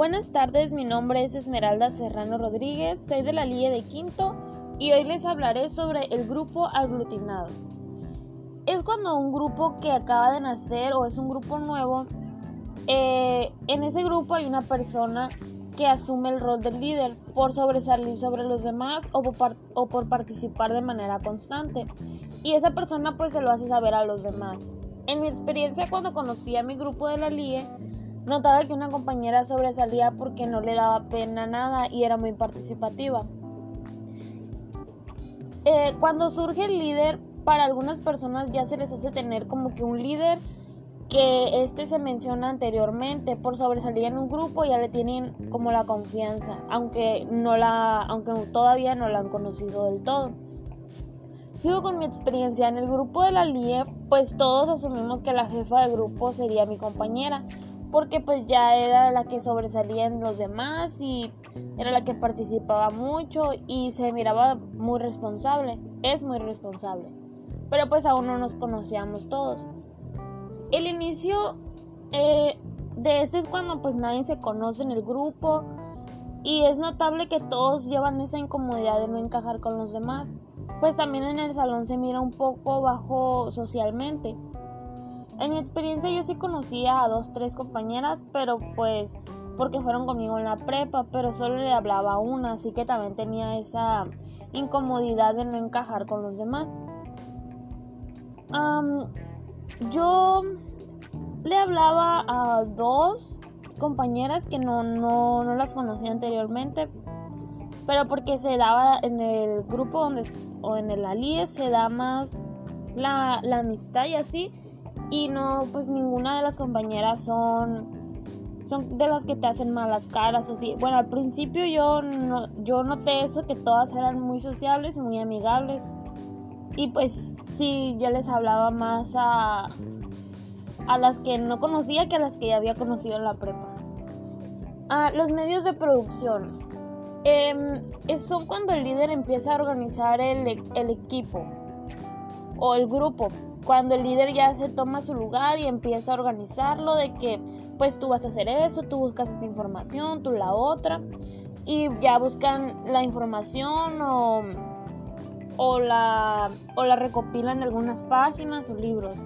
Buenas tardes, mi nombre es Esmeralda Serrano Rodríguez, soy de la Liga de Quinto y hoy les hablaré sobre el grupo aglutinado. Es cuando un grupo que acaba de nacer o es un grupo nuevo, eh, en ese grupo hay una persona que asume el rol del líder por sobresalir sobre los demás o por, participar de manera constante. Y esa persona pues se lo hace saber a los demás. En mi experiencia cuando conocí a mi grupo de la LIE, notaba que una compañera sobresalía porque no le daba pena nada y era muy participativa. Eh, cuando surge el líder, para algunas personas ya se les hace tener como que un líder que este se menciona anteriormente por sobresalir en un grupo ya le tienen como la confianza, aunque no la aunque todavía no la han conocido del todo. Sigo con mi experiencia en el grupo de la LIE, pues todos asumimos que la jefa de grupo sería mi compañera, porque pues ya era la que sobresalía en los demás y era la que participaba mucho y se miraba muy responsable, es muy responsable. Pero pues aún no nos conocíamos todos. El inicio eh, de esto es cuando pues nadie se conoce en el grupo y es notable que todos llevan esa incomodidad de no encajar con los demás. Pues también en el salón se mira un poco bajo socialmente. En mi experiencia yo sí conocía a dos, tres compañeras, pero pues porque fueron conmigo en la prepa, pero solo le hablaba a una, así que también tenía esa incomodidad de no encajar con los demás. Yo le hablaba a dos compañeras que no, no, no las conocía anteriormente, pero porque se daba en el grupo donde, o en el ALIE se da más la, la amistad y así, y no, pues ninguna de las compañeras son son de las que te hacen malas caras o sí. Bueno, al principio yo no, yo noté eso que todas eran muy sociables y muy amigables. Y pues sí, yo les hablaba más a, a las que no conocía que a las que ya había conocido en la prepa. Ah, los medios de producción. Eh, son cuando el líder empieza a organizar el, el equipo o el grupo. Cuando el líder ya se toma su lugar y empieza a organizarlo de que pues tú vas a hacer eso, tú buscas esta información, tú la otra y ya buscan la información o o la, o la recopilan de algunas páginas o libros.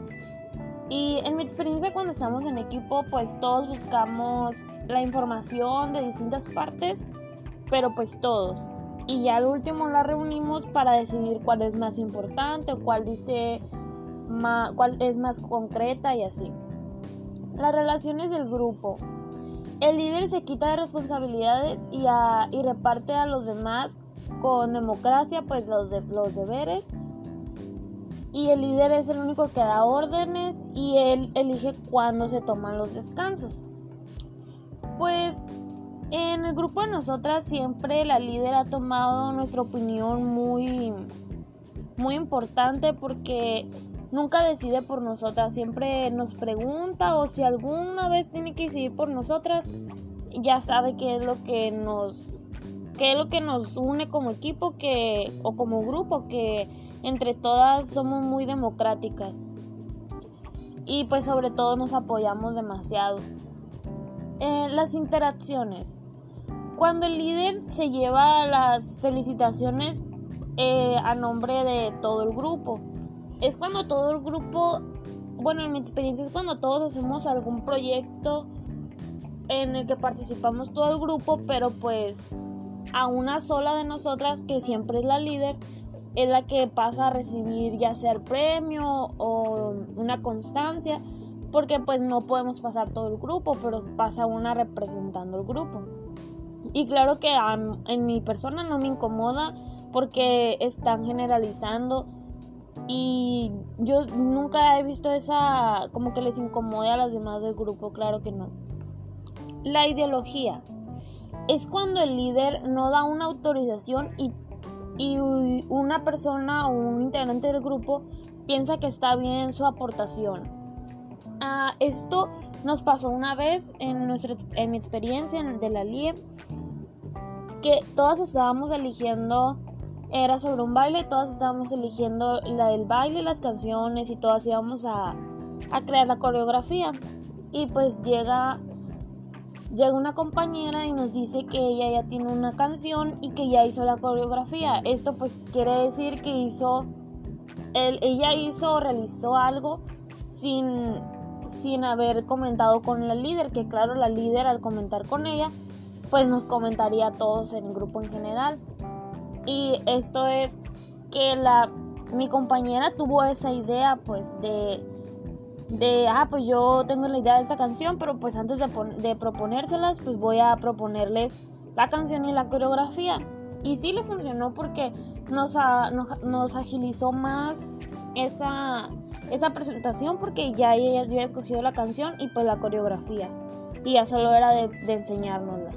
Y en mi experiencia cuando estamos en equipo, pues todos buscamos la información de distintas partes, pero pues todos. Y ya al último la reunimos para decidir cuál es más importante o cuál dice cuál es más concreta y así. Las relaciones del grupo. El líder se quita de responsabilidades y, y reparte a los demás con democracia pues los, de, los deberes y el líder es el único que da órdenes y él elige cuándo se toman los descansos. Pues en el grupo de nosotras siempre la líder ha tomado nuestra opinión muy muy importante porque nunca decide por nosotras, siempre nos pregunta o si alguna vez tiene que decidir por nosotras, ya sabe qué es lo que nos qué es lo que nos une como equipo que, o como grupo, que entre todas somos muy democráticas. Y pues sobre todo nos apoyamos demasiado. Eh, las interacciones. Cuando el líder se lleva las felicitaciones eh, a nombre de todo el grupo. Es cuando todo el grupo, bueno, en mi experiencia es cuando todos hacemos algún proyecto en el que participamos todo el grupo, pero pues a una sola de nosotras que siempre es la líder es la que pasa a recibir ya sea el premio o una constancia porque pues no podemos pasar todo el grupo pero pasa una representando el grupo y claro que en mi persona no me incomoda porque están generalizando y yo nunca he visto esa como que les incomode a las demás del grupo claro que no la ideología es cuando el líder no da una autorización y, una persona o un integrante del grupo piensa que está bien su aportación. Ah, esto nos pasó una vez en, nuestra, en mi experiencia en, de la LIE, que todas estábamos eligiendo, era sobre un baile, todas estábamos eligiendo la del baile, las canciones y todas íbamos a, a crear la coreografía. Y pues llega llega una compañera y nos dice que ella ya tiene una canción y que ya hizo la coreografía. Esto pues quiere decir que hizo, ella hizo o realizó algo sin, sin haber comentado con la líder, que claro, la líder al comentar con ella, pues nos comentaría a todos en el grupo en general. Y esto es que la, mi compañera tuvo esa idea pues de de, ah, pues yo tengo la idea de esta canción, pero pues antes de, de proponérselas, pues voy a proponerles la canción y la coreografía. Y sí le funcionó porque nos, nos, agilizó más esa, esa presentación porque ya ella había escogido la canción y pues la coreografía. Y ya solo era de, de enseñárnosla.